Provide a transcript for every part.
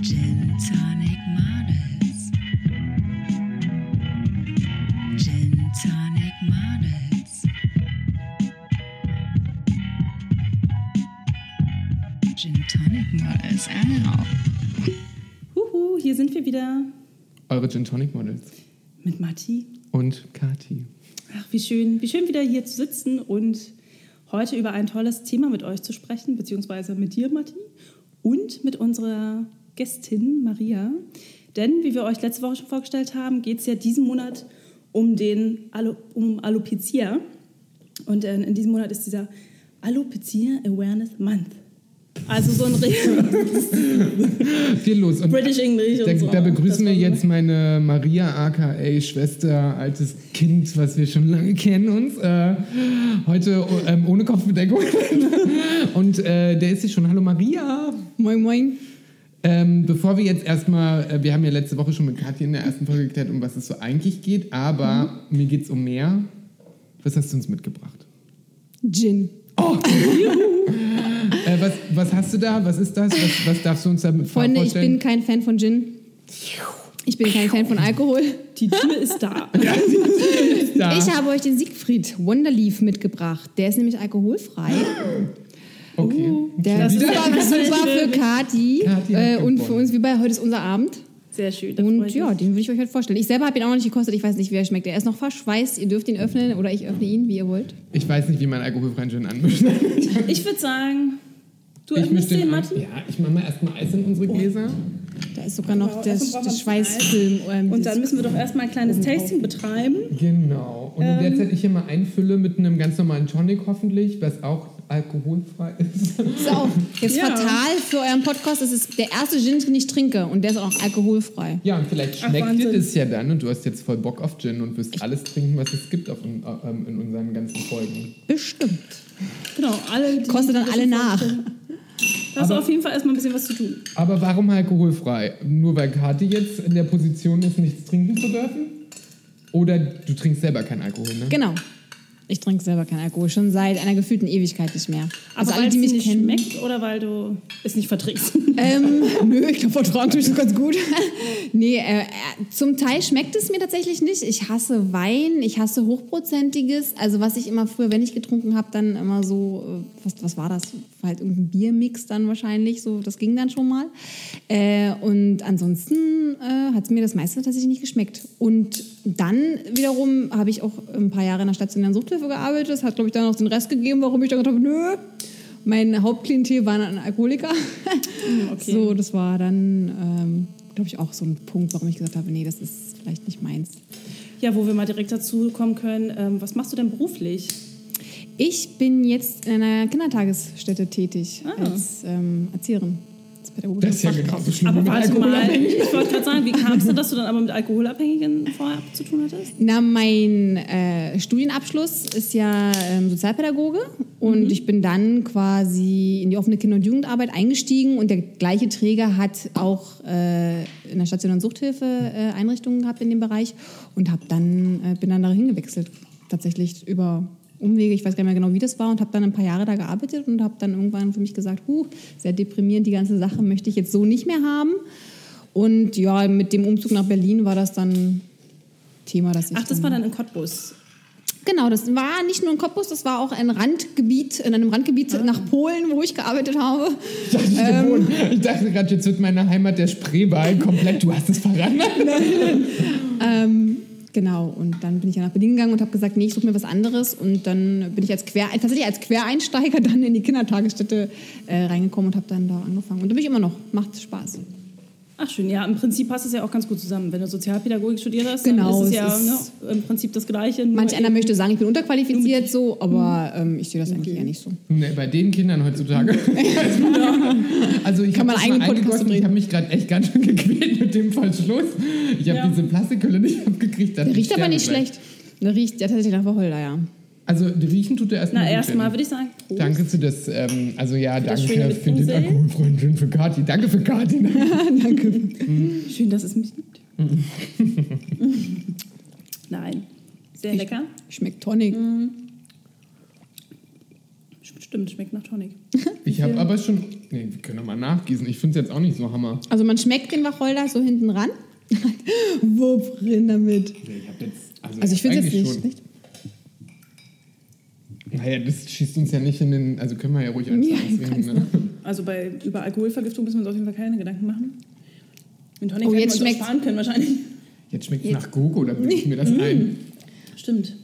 Gin Tonic Models. Gin Tonic Models. Gin Tonic Models. Ow. Huhu, hier sind wir wieder Eure Gin Tonic Models. mit Matti. Und Kati. Ach, wie schön, wie schön wieder hier zu sitzen und heute über ein tolles Thema mit euch zu sprechen, beziehungsweise mit dir, Matti, und mit unserer Gästin Maria. Denn, wie wir euch letzte Woche schon vorgestellt haben, geht es ja diesen Monat um den Alo um Alopecia. Und äh, in diesem Monat ist dieser Alopecia Awareness Month. Also so ein Viel los. Und British English da, und so. da begrüßen wir jetzt meine Maria, aka Schwester, altes Kind, was wir schon lange kennen uns. Äh, heute ähm, ohne Kopfbedeckung. Und äh, der ist hier schon. Hallo Maria. Moin, moin. Ähm, bevor wir jetzt erstmal, äh, wir haben ja letzte Woche schon mit Kathi in der ersten Folge geklärt, um was es so eigentlich geht, aber mir geht es um mehr. Was hast du uns mitgebracht? Gin. Äh, was, was hast du da? Was ist das? Was, was darfst du uns damit Freunde, ich bin kein Fan von Gin. Ich bin kein Fan von Alkohol. Die Tür ist da. da. Ich habe euch den Siegfried Wonderleaf mitgebracht. Der ist nämlich alkoholfrei. Okay. Der Das ist super, für Kati, äh, und für uns, wie bei heute ist unser Abend. Sehr schön. Und ja, den würde ich euch heute vorstellen. Ich selber habe ihn auch noch nicht gekostet. Ich weiß nicht, wie er schmeckt. Er ist noch verschweißt. Ihr dürft ihn öffnen oder ich öffne ihn, wie ihr wollt. Ich weiß nicht, wie man alkoholfreien Gin anmischt. Ich würde sagen, du Ich öffnest den, den. Matti. Ja, ich mache mal erstmal Eis in unsere Gläser. Da ist sogar noch der, Schweißfilm. Ähm, Und dann müssen wir doch erstmal ein kleines Tasting betreiben. Genau. Und Ähm. in der Zeit ich hier mal einfülle mit einem ganz normalen Tonic hoffentlich, was auch alkoholfrei ist. So, jetzt Ja. fatal für euren Podcast. Das ist der erste Gin, den ich trinke. Und der ist auch alkoholfrei. Ja, und vielleicht Ach, schmeckt dir Wahnsinn. das ja dann und du hast jetzt voll Bock auf Gin und wirst alles trinken, was es gibt auf, un- ähm, in unseren ganzen Folgen. Bestimmt. Genau, alle. die- Kostet dann alle nach. Da hast du Aber- auf jeden Fall erstmal ein bisschen was zu tun. Aber warum alkoholfrei? Nur weil Kathi jetzt in der Position ist, nichts trinken zu dürfen? Oder du trinkst selber keinen Alkohol, ne? Genau. Ich trinke selber keinen Alkohol, schon seit einer gefühlten Ewigkeit nicht mehr. Aber Also alle, weil die es mich nicht kennen. schmeckt oder weil du es nicht verträgst? Ähm, nö, ich glaube, vertragen tue ich ganz gut. nee, äh, äh, zum Teil schmeckt es mir tatsächlich nicht. Ich hasse Wein, ich hasse Hochprozentiges. Also was ich immer früher, wenn ich getrunken habe, dann immer so, äh, was, was war das? War halt irgendein Biermix dann wahrscheinlich, so, das ging dann schon mal. Äh, und ansonsten äh, hat es mir das meiste tatsächlich nicht geschmeckt. Und dann wiederum habe ich auch ein paar Jahre in der stationären Suchthilfe gearbeitet. Das hat, glaube ich, dann noch den Rest gegeben, warum ich dann gedacht habe, nö, mein Hauptklientel waren dann Alkoholiker. okay. So, das war dann, ähm, glaube ich, auch so ein Punkt, warum ich gesagt habe, nee, das ist vielleicht nicht meins. ja, wo wir mal direkt dazu kommen können. Ähm, was machst du denn beruflich? Ich bin jetzt in einer Kindertagesstätte tätig Ah. als ähm, Erzieherin. Das ist ja genauso schlimm Aber wie mit warte Alkohol. mal, ich wollte gerade sagen, wie kam es denn, dass du dann aber mit Alkoholabhängigen vorher zu tun hattest? Na, mein äh, Studienabschluss ist ja ähm, Sozialpädagoge und ich bin dann quasi in die offene Kinder- und Jugendarbeit eingestiegen und der gleiche Träger hat auch äh, in der stationären Suchthilfe äh, Einrichtungen gehabt in dem Bereich und hab dann, äh, bin dann dahin gewechselt. Tatsächlich über Umwege, ich weiß gar nicht mehr genau, wie das war und habe dann ein paar Jahre da gearbeitet und habe dann irgendwann für mich gesagt, huh, sehr deprimierend, die ganze Sache möchte ich jetzt so nicht mehr haben. Und ja, mit dem Umzug nach Berlin war das dann Thema, dass ich Ach, das war dann in Cottbus. Genau, das war nicht nur in Cottbus, das war auch ein Randgebiet, in einem Randgebiet nach Polen, wo ich gearbeitet habe. Ich dachte, gewohnt. ich dachte gerade, jetzt wird meine Heimat der Spreewald komplett. Du hast es verraten. Ähm, genau, und dann bin ich ja nach Berlin gegangen und habe gesagt, nee, ich suche mir was anderes. Und dann bin ich als Quer, tatsächlich als Quereinsteiger dann in die Kindertagesstätte äh, reingekommen und habe dann da angefangen. Und da bin ich immer noch, macht Spaß. Ach schön, ja, im Prinzip passt es ja auch ganz gut zusammen. Wenn du Sozialpädagogik studiert hast, Genau, dann ist es es ja ist- ne, im Prinzip das Gleiche. Manch einer möchte sagen, ich bin unterqualifiziert so, aber ähm, ich sehe das eigentlich eher nicht so. Nee, bei den Kindern heutzutage. also ich Kann habe habe mich gerade echt ganz schön gequält mit dem Verschluss. Ich habe Ja. diese Plastikhülle nicht abgekriegt. Der riecht aber nicht schlecht. Der riecht ja tatsächlich nach Wacholder, ja. Also riechen tut er erstmal Na, erstmal würde ich sagen, Prost. Danke für das, ähm, also ja, das danke schöne für den alkoholfreien Gin für Kati. Danke für Kati. Schön, dass es mich gibt. Nein, sehr lecker. Schmeckt tonic. Mhm. Stimmt, schmeckt nach Tonic. Ich habe aber schon. Nee, wir können doch mal nachgießen. Ich finde es jetzt auch nicht so Hammer. Also man schmeckt den Wacholder so hinten ran. Wupp, rein damit. Nee, ich habe jetzt. Also ich finde es jetzt nicht schlecht. Naja, das schießt uns ja nicht in den. Also können wir ja ruhig eins Ja, auswählen. Ne? Also bei, über Alkoholvergiftung müssen wir uns auf jeden Fall keine Gedanken machen. Den Tonic Oh, hätten jetzt wir uns sparen können wahrscheinlich. Jetzt schmeckt es nach Gogo, da bilde ich mir das ein. Stimmt.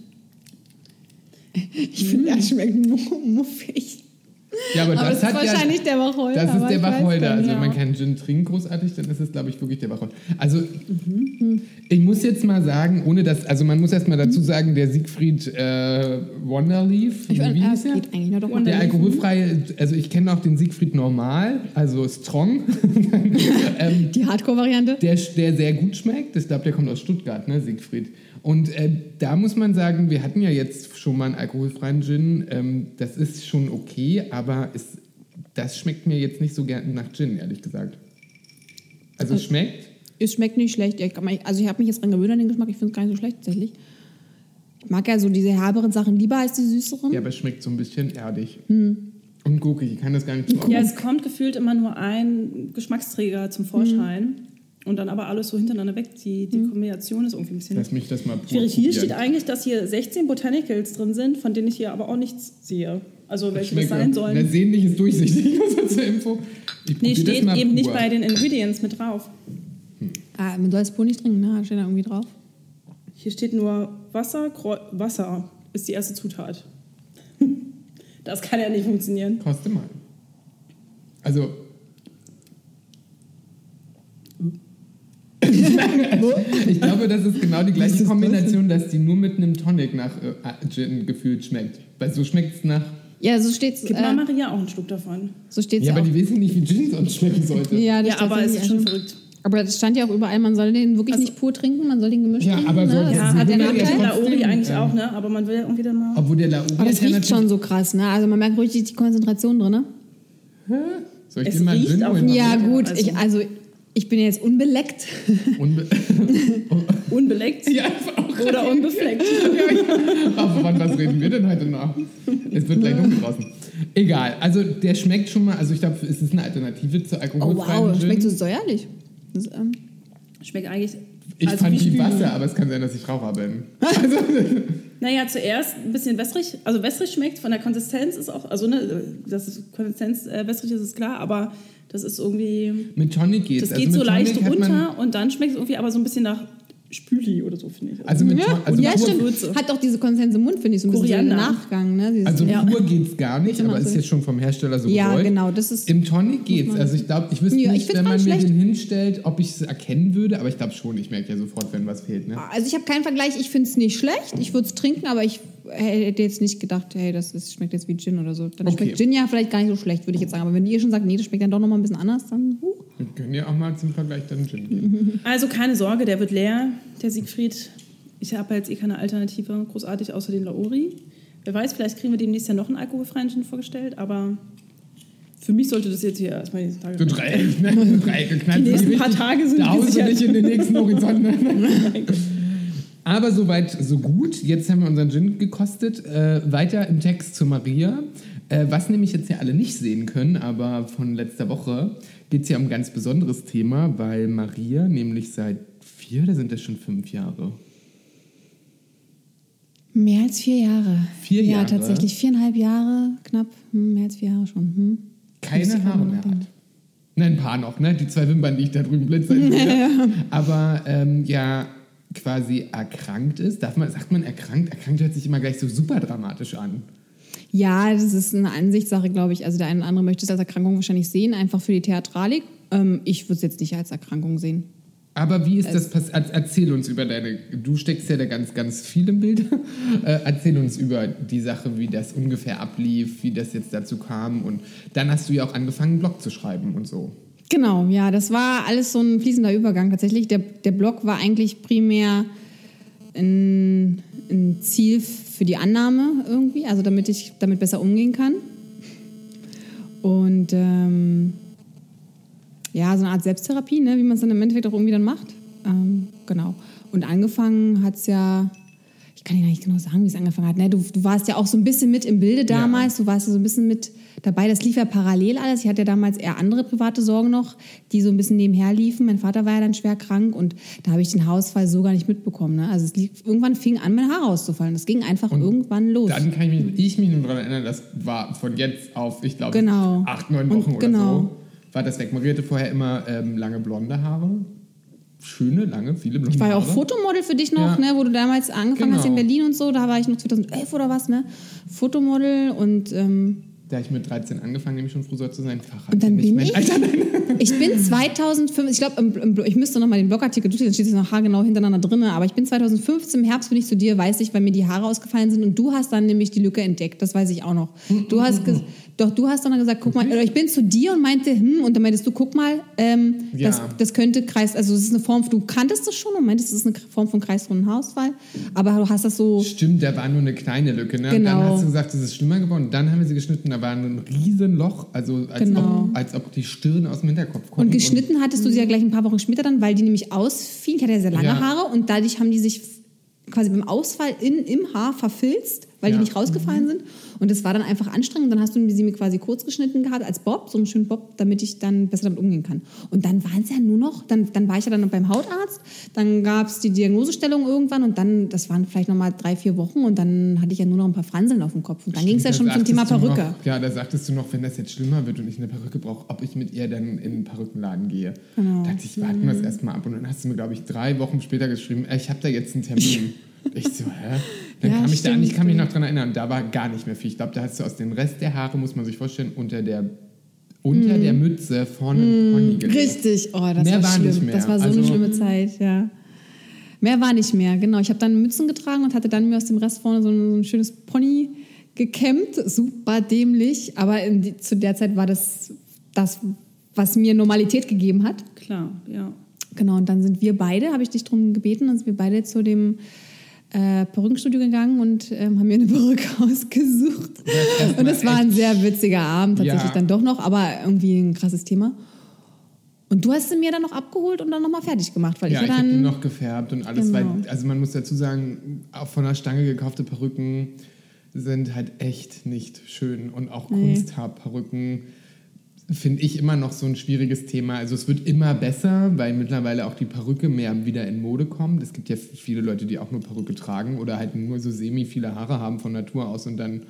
Ich finde, er schmeckt mu- muffig. Ja, aber, Aber das es ist hat wahrscheinlich ja, der Wacholder. Das ist der Wacholder. Also wenn man keinen Gin trinkt großartig, dann ist es, glaube ich, wirklich der Wacholder. Also ich muss jetzt mal sagen, ohne dass, also man muss erst mal dazu sagen, der Siegfried äh, Wonderleaf, Ich wie hieß es er? geht eigentlich nur doch. Der alkoholfreie, also ich kenne auch den Siegfried normal, also strong, ähm, Die Hardcore-Variante. der, der sehr gut schmeckt. Ich glaube, der kommt aus Stuttgart, ne, Siegfried. Und äh, da muss man sagen, wir hatten ja jetzt schon mal einen alkoholfreien Gin. Ähm, das ist schon okay, aber es, das schmeckt mir jetzt nicht so gern nach Gin, ehrlich gesagt. Also es schmeckt. Es schmeckt nicht schlecht. Also ich habe mich jetzt dran gewöhnt an den Geschmack. Ich finde es gar nicht so schlecht tatsächlich. Ich mag ja so diese herberen Sachen lieber als die süßeren. Ja, aber es schmeckt so ein bisschen erdig. Hm. Und gurkig, ich kann das gar nicht zuordnen. Ja, es kommt gefühlt immer nur ein Geschmacksträger zum Vorschein. Und dann aber alles so hintereinander weg. Die, die Kombination ist irgendwie ein bisschen Lass mich das mal schwierig. Hier steht eigentlich, dass hier 16 Botanicals drin sind, von denen ich hier aber auch nichts sehe. Also welche das sein sollen. Na, sehen nicht ist durchsichtig, nur so zur Info. Ich Nee, das steht eben nicht pur. bei den Ingredients mit drauf. Ah, man soll es wohl nicht trinken, ne? Steht da irgendwie drauf. Hier steht nur Wasser, Kreu Wasser ist die erste Zutat. Das kann ja nicht funktionieren. Koste mal. Also. ich glaube, das ist genau die gleiche Kombination, dass die nur mit einem Tonic nach äh, Gin gefühlt schmeckt. Weil so schmeckt es nach. Ja, so steht's. Gib mal Äh, Maria auch einen Schluck davon. so steht's Ja, ja, aber auch. die wissen nicht, wie Gin sonst schmecken sollte. Ja, das Ja, aber es ist schon also- verrückt. Aber das stand ja auch überall, man soll den wirklich Also- nicht pur trinken, man soll den gemischt Ja, trinken. aber so- ne? Das Ja, hat den ich Nachteil. ja Lauri eigentlich ähm, auch, ne? Aber man will ja irgendwie dann mal. Obwohl der Lauri Aber das ist ja riecht schon so krass, ne? Also man merkt richtig die Konzentration drin, ne? Soll ich Es dir mal riecht Gin auch Ja, Also- gut, ich, also ich bin ja jetzt unbeleckt. Unbe Unbeleckt ja, auch. oder unbefleckt. Ach, von was reden wir denn heute noch? Es wird gleich dunkel draußen. Egal, also der schmeckt schon mal, also ich glaube, es ist eine Alternative zu Oh alkoholfreien wow, Gin. schmeckt so säuerlich. Das, ähm, Schmeckt eigentlich. ich also fand Spüli. Wasser, aber es kann sein, dass ich Raucher bin. Naja, zuerst ein bisschen wässrig. Also wässrig schmeckt von der Konsistenz ist auch, also ne, dass es Konsistenz äh, wässrig ist, ist klar, aber das ist irgendwie, Mit Tonic geht's. das also geht mit so leicht runter und dann schmeckt es irgendwie aber so ein bisschen nach Spüli oder so, finde ich. Also mit ja, also ja stimmt. Würze. Hat auch diese Konsistenz im Mund, finde ich, so ein bisschen Koriander. Nachgang. Ne? Dieses, Also Ja. pur geht's gar nicht, aber ist jetzt schon vom Hersteller so ja, gewollt. genau, das ist. Im Tonic geht's. man- Also ich glaube, ich wüsste Ja, ich nicht, find's wenn man nicht mir schlecht. den hinstellt, ob ich es erkennen würde, aber ich glaube schon, ich merke ja sofort, wenn was fehlt. Ne? Also ich habe keinen Vergleich, ich finde es nicht schlecht. Ich würde es trinken, aber ich hätte jetzt nicht gedacht, hey, das ist, schmeckt jetzt wie Gin oder so. Dann Okay. schmeckt Gin ja vielleicht gar nicht so schlecht, würde ich jetzt sagen. Aber wenn ihr schon sagt, nee, das schmeckt dann doch nochmal ein bisschen anders, dann. Uh. Wir können ja auch mal zum Vergleich dann Gin geben. Also keine Sorge, der wird leer, der Siegfried. Ich habe jetzt eh keine Alternative, großartig, außer den Laori. Wer weiß, vielleicht kriegen wir demnächst ja noch einen alkoholfreien Gin vorgestellt, aber für mich sollte das jetzt hier erstmal die Tage So Dreieck, ne? Dreieck geknallt. Die nächsten paar Tage sind Da nicht in den nächsten Horizont. Ne? Aber soweit, so gut. Jetzt haben wir unseren Gin gekostet. Äh, weiter im Text zu Maria. Äh, was nämlich jetzt ja alle nicht sehen können, aber von letzter Woche geht es ja um ein ganz besonderes Thema, weil Maria nämlich seit vier oder sind das schon fünf Jahre? Mehr als vier Jahre. Vier ja, Jahre? tatsächlich. Viereinhalb Jahre, knapp. Hm, mehr als vier Jahre schon. Hm. Keine Haare mehr hat. Nein, ein paar noch, ne? Die zwei Wimpern, die ich da drüben blitzen sehe. Aber ähm, ja, quasi erkrankt ist. Darf man, sagt man erkrankt? Erkrankt hört sich immer gleich so super dramatisch an. Ja, das ist eine Ansichtssache, glaube ich. Also der eine oder andere möchte es als Erkrankung wahrscheinlich sehen, einfach für die Theatralik. Ähm, ich würde es jetzt nicht als Erkrankung sehen. Aber wie ist das passiert? Erzähl uns über deine. Du steckst ja da ganz, ganz viel im Bild. Äh, erzähl uns über die Sache, wie das ungefähr ablief, wie das jetzt dazu kam. Und dann hast du ja auch angefangen, einen Blog zu schreiben und so. Genau, ja, das war alles so ein fließender Übergang tatsächlich. Der, der Blog war eigentlich primär ein, ein Ziel für die Annahme irgendwie, also damit ich damit besser umgehen kann. Und ähm, ja, so eine Art Selbsttherapie, ne, wie man es dann im Endeffekt auch irgendwie dann macht. Ähm, genau. Und angefangen hat es ja, ich ich kann dir nicht genau sagen, wie es angefangen hat. Ne? Du, du warst ja auch so ein bisschen mit im Bilde damals, du warst ja so ein bisschen mit dabei. Das lief ja parallel alles. Ich hatte ja damals eher andere private Sorgen noch, die so ein bisschen nebenher liefen. Mein Vater war ja dann schwer krank und da habe ich den Haarausfall so gar nicht mitbekommen. Ne? Also es lief, irgendwann fing an, mein Haar auszufallen. Das ging einfach irgendwann los. Dann kann ich mich, ich mich nur daran erinnern, das war von jetzt auf, ich glaube, Genau. acht, neun Und Wochen oder genau. so, war das weg. Hatte vorher immer ähm, lange blonde Haare. Schöne, lange, viele blonde Ich war ja Haare. auch Fotomodel für dich noch, Ja. ne, wo du damals angefangen hast in Genau. Berlin und so. Da war ich noch 2011 oder was, ne? Fotomodel und ähm, Da ich mit 13 angefangen, nämlich schon Friseur zu sein, Fahrrad. Und dann bin ich- Alter. Ich bin 2005, ich glaube, ich müsste noch mal den Blogartikel durchlesen, dann steht es noch haargenau hintereinander drin, aber ich bin 2015 im Herbst bin ich zu dir, weiß ich, weil mir die Haare ausgefallen sind und du hast dann nämlich die Lücke entdeckt, das weiß ich auch noch. Du hast ges- doch du hast dann gesagt, guck mal, oder ich bin zu dir und meinte, hm, und dann meintest du, guck mal, ähm, Ja. das, das könnte Kreis, also es ist eine Form, du kanntest das schon und meintest, es ist eine Form von kreisrunden Haarausfall, aber du hast das so, Stimmt, da war nur eine kleine Lücke. Ne? Und Genau. dann hast du gesagt, es ist schlimmer geworden. Dann haben wir sie geschnitten, da war ein riesen Loch, also als, Genau. ob, als ob die Stirn aus dem Hinterkopf kommt. und geschnitten hattest du sie ja gleich ein paar Wochen später dann, weil die nämlich ausfielen, ich hatte ja sehr lange Ja. Haare und dadurch haben die sich quasi beim Ausfall in, im Haar verfilzt, weil Ja. die nicht rausgefallen sind. Und das war dann einfach anstrengend. Dann hast du sie mir quasi kurz geschnitten gehabt als Bob, so einen schönen Bob, damit ich dann besser damit umgehen kann. Und dann waren es ja nur noch, dann, dann war ich ja dann noch beim Hautarzt, dann gab es die Diagnosestellung irgendwann und dann, das waren vielleicht noch mal drei, vier Wochen und dann hatte ich ja nur noch ein paar Franseln auf dem Kopf. Und dann ging es ja schon zum Thema Perücke. Noch, ja, da sagtest du noch, wenn das jetzt schlimmer wird und ich eine Perücke brauche, ob ich mit ihr dann in den Perückenladen gehe. Genau. Da dachte ich, warten wir es Mhm. erstmal ab. Und dann hast du mir, glaube ich, drei Wochen später geschrieben, äh, ich habe da jetzt einen Termin. ich so, hä? Dann Ja, kam ich da an, ich stimmt. kann mich noch dran erinnern, da war gar nicht mehr viel. Ich glaube, da hast du aus dem Rest der Haare, muss man sich vorstellen, unter der, unter der Mütze vorne einen Pony gelegt. Richtig, oh, das Mehr war, war schlimm. nicht mehr. Das war so Also- eine schlimme Zeit, ja. Mehr war nicht mehr, genau. Ich habe dann Mützen getragen und hatte dann mir aus dem Rest vorne so ein, so ein schönes Pony gekämmt. Super dämlich, aber in die, zu der Zeit war das das, was mir Normalität gegeben hat. Klar, ja. Genau, und dann sind wir beide, habe ich dich darum gebeten, dann sind wir beide zu dem äh, Perückenstudio gegangen und ähm, haben mir eine Perücke ausgesucht. erst Und es war ein sehr witziger Abend, tatsächlich Ja. dann doch noch, aber irgendwie ein krasses Thema. Und du hast sie mir dann noch abgeholt und dann nochmal fertig gemacht, weil Ja, ich ja dann. noch gefärbt und alles, Genau. weil, also man muss dazu sagen, auch von der Stange gekaufte Perücken sind halt echt nicht schön und auch Kunsthaarperücken finde ich immer noch so ein schwieriges Thema. Also es wird immer besser, weil mittlerweile auch die Perücke mehr wieder in Mode kommt. Es gibt ja viele Leute, die auch nur Perücke tragen oder halt nur so semi viele Haare haben von Natur aus und dann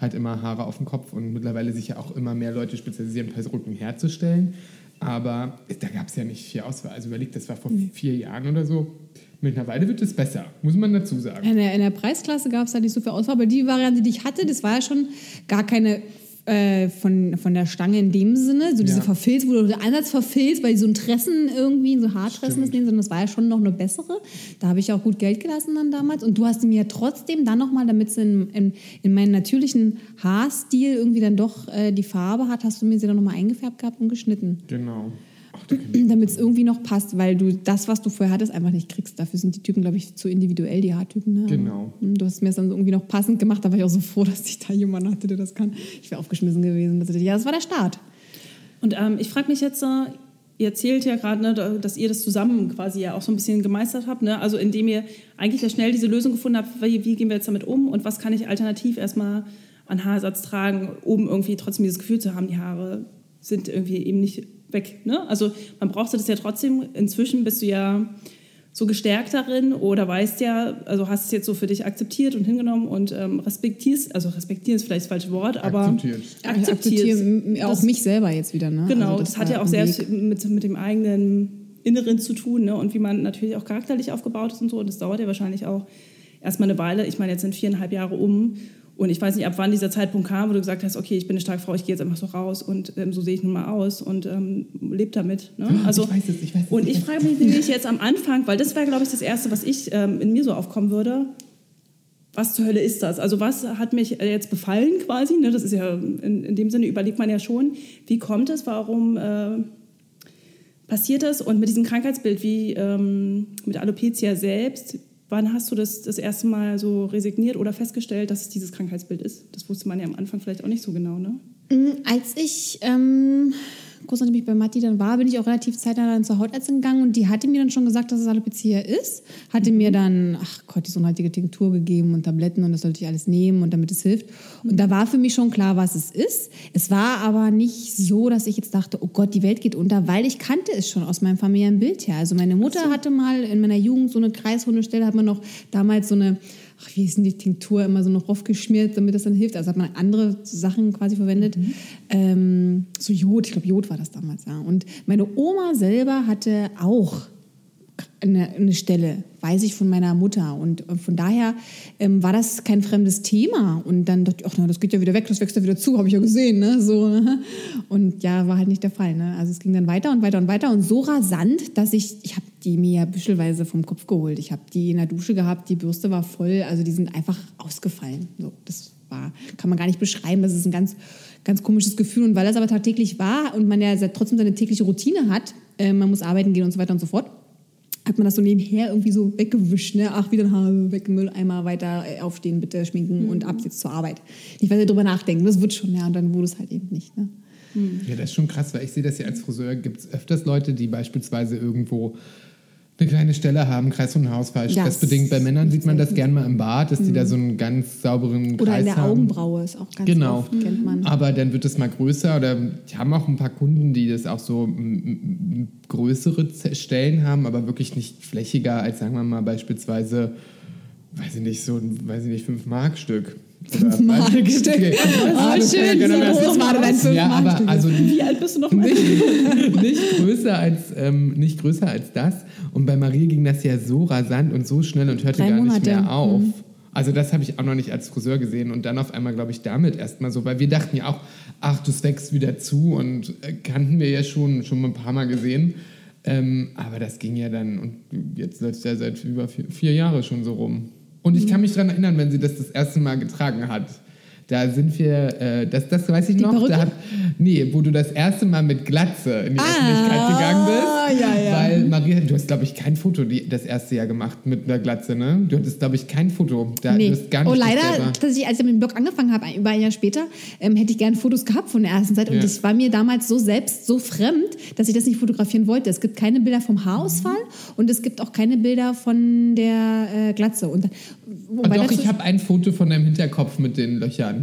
halt immer Haare auf dem Kopf und mittlerweile sich ja auch immer mehr Leute spezialisieren, Perücken herzustellen. Aber da gab es ja nicht viel Auswahl. Also überlegt, das war vor vier Jahren oder so. Mittlerweile wird es besser, muss man dazu sagen. In der, in der Preisklasse gab es da nicht so viel Auswahl, aber die Variante, die ich hatte, das war ja schon gar keine äh, von, von der Stange in dem Sinne, so diese Ja. verfilzt, wo der Ansatz verfilzt, weil die so ein Tressen irgendwie, so Haartressen ist, sondern das war ja schon noch eine bessere. Da habe ich auch gut Geld gelassen dann damals. Und du hast mir trotzdem dann nochmal, damit sie in, in, in meinen natürlichen Haarstil irgendwie dann doch äh, die Farbe hat, hast du mir sie dann nochmal eingefärbt gehabt und geschnitten. Genau. Damit es irgendwie noch passt, weil du das, was du vorher hattest, einfach nicht kriegst. Dafür sind die Typen, glaube ich, zu individuell, die Haartypen. Ne? Genau. Du hast mir es dann irgendwie noch passend gemacht. Da war ich auch so froh, dass ich da jemanden hatte, der das kann. Ich wäre aufgeschmissen gewesen. Das, ja, das war der Start. Und ähm, ich frage mich jetzt, äh, ihr erzählt ja gerade, ne, da- dass ihr das zusammen quasi ja auch so ein bisschen gemeistert habt. Ne? Also indem ihr eigentlich ja schnell diese Lösung gefunden habt, wie, wie gehen wir jetzt damit um und was kann ich alternativ erstmal an Haarsatz tragen, um irgendwie trotzdem dieses Gefühl zu haben, die Haare sind irgendwie eben nicht weg. Ne? Also man brauchte das ja trotzdem. Inzwischen bist du ja so gestärkt darin oder weißt ja, also hast es jetzt so für dich akzeptiert und hingenommen und ähm, respektierst, also respektieren ist vielleicht das falsche Wort, aber Akzeptiert. Ich akzeptiere auch Das- mich selber jetzt wieder. Ne? Genau, Also das, hat war ja auch sehr Weg. mit, mit dem eigenen Inneren zu tun ne? und wie man natürlich auch charakterlich aufgebaut ist und so. Und das dauert ja wahrscheinlich auch erstmal eine Weile. Ich meine, jetzt sind viereinhalb Jahre um und ich weiß nicht, ab wann dieser Zeitpunkt kam, wo du gesagt hast, okay, ich bin eine starke Frau, ich gehe jetzt einfach so raus und ähm, so sehe ich nun mal aus und ähm, lebe damit. Ne? Also, ich weiß es, ich weiß es. und ich frage mich nämlich jetzt am Anfang, weil das wäre, glaube ich, das Erste, was ich ähm, in mir so aufkommen würde. Was zur Hölle ist das? Also was hat mich jetzt befallen quasi? Ne? Das ist ja in, in dem Sinne überlegt man ja schon, wie kommt es, warum äh, passiert das? Und mit diesem Krankheitsbild wie ähm, mit Alopecia selbst, wann hast du das das erste Mal so resigniert oder festgestellt, dass es dieses Krankheitsbild ist? Das wusste man ja am Anfang vielleicht auch nicht so genau, ne? Mm, Als ich ähm, kurz nachdem ich bei Matti dann war, bin ich auch relativ zeitnah dann zur Hautärztin gegangen und die hatte mir dann schon gesagt, dass es Alopecia ist. Hatte mir dann, ach Gott, die so eine Tinktur gegeben und Tabletten und das sollte ich alles nehmen und damit es hilft. Und da war für mich schon klar, was es ist. Es war aber nicht so, dass ich jetzt dachte, oh Gott, die Welt geht unter, weil ich kannte es schon aus meinem familiären Bild her. Also meine Mutter hatte mal in meiner Jugend so eine Kreishundestelle, hat man noch damals so eine ach, wie ist denn die Tinktur, immer so noch aufgeschmiert, damit das dann hilft. Also hat man andere Sachen quasi verwendet. Mhm. Ähm, so Jod, ich glaube Jod war das damals, ja. Und meine Oma selber hatte auch eine, eine Stelle, weiß ich von meiner Mutter. Und äh, von daher ähm, war das kein fremdes Thema. Und dann dachte ich, ach, das geht ja wieder weg, das wächst ja wieder zu, habe ich ja gesehen. Ne? So? Und ja, war halt nicht der Fall. Ne? Also es ging dann weiter und weiter und weiter und so rasant, dass ich, ich habe die mir ja büschelweise vom Kopf geholt. Ich habe die in der Dusche gehabt, die Bürste war voll, also die sind einfach ausgefallen. So, das war, kann man gar nicht beschreiben. Das ist ein ganz, ganz komisches Gefühl. Und weil das aber tagtäglich war und man ja trotzdem seine tägliche Routine hat, äh, man muss arbeiten gehen und so weiter und so fort, hat man das so nebenher irgendwie so weggewischt. Ne? Ach, wieder ein Haar, weg, Mülleimer, weiter äh, aufstehen, bitte schminken und ab jetzt zur Arbeit. Nicht weiter drüber nachdenken, das wird schon, ja, und dann wurde es halt eben nicht. Ne? Ja, das ist schon krass, weil ich sehe das ja als Friseur, gibt es öfters Leute, die beispielsweise irgendwo eine kleine Stelle haben, Kreis- und Haarausfall, Ja, stressbedingt. Bei Männern sieht man das gern mal im Bart, dass die da so einen ganz sauberen Oder Kreis in der haben. Augenbraue ist auch ganz Genau. oft, kennt man. Aber dann wird es mal größer oder die haben auch ein paar Kunden, die das auch so größere Stellen haben, aber wirklich nicht flächiger als, sagen wir mal, beispielsweise, weiß ich nicht, so ein, weiß ich nicht, 5-Mark-Stück. Oder- Markstück. Okay. Ah, das schön, so das. groß war dein Ja, aber 5-Mark-Stück. also Wie alt bist du noch nicht, nicht, größer als, ähm, nicht größer als das. Und bei Marie ging das ja so rasant und so schnell und hörte Drei gar nicht Monate. mehr auf. Mhm. Also das habe ich auch noch nicht als Friseur gesehen und dann auf einmal, glaube ich, damit erstmal so, weil wir dachten ja auch, ach, das wächst wieder zu und äh, kannten wir ja schon, schon ein paar Mal gesehen. Ähm, aber das ging ja dann und jetzt läuft es ja seit über vier, vier Jahren schon so rum. Und ich kann mich daran erinnern, wenn sie das das erste Mal getragen hat. Da sind wir, äh, das, das weiß ich Die noch. Perücke? Da hat, nee, wo du das erste Mal mit Glatze in die Öffentlichkeit gegangen bist. ja, ja. Weil Maria, du hast, glaube ich, kein Foto die, das erste Jahr gemacht mit einer Glatze, ne? Du hattest, glaube ich, kein Foto. Da, Nee. oh, leider, selber- tatsächlich, als ich mit dem Blog angefangen habe, über ein Jahr später, ähm, hätte ich gerne Fotos gehabt von der ersten Zeit. Und Ja. das war mir damals so selbst so fremd, dass ich das nicht fotografieren wollte. Es gibt keine Bilder vom Haarausfall und es gibt auch keine Bilder von der äh, Glatze. Und, Ah, wobei doch, ich habe ein Foto von deinem Hinterkopf mit den Löchern.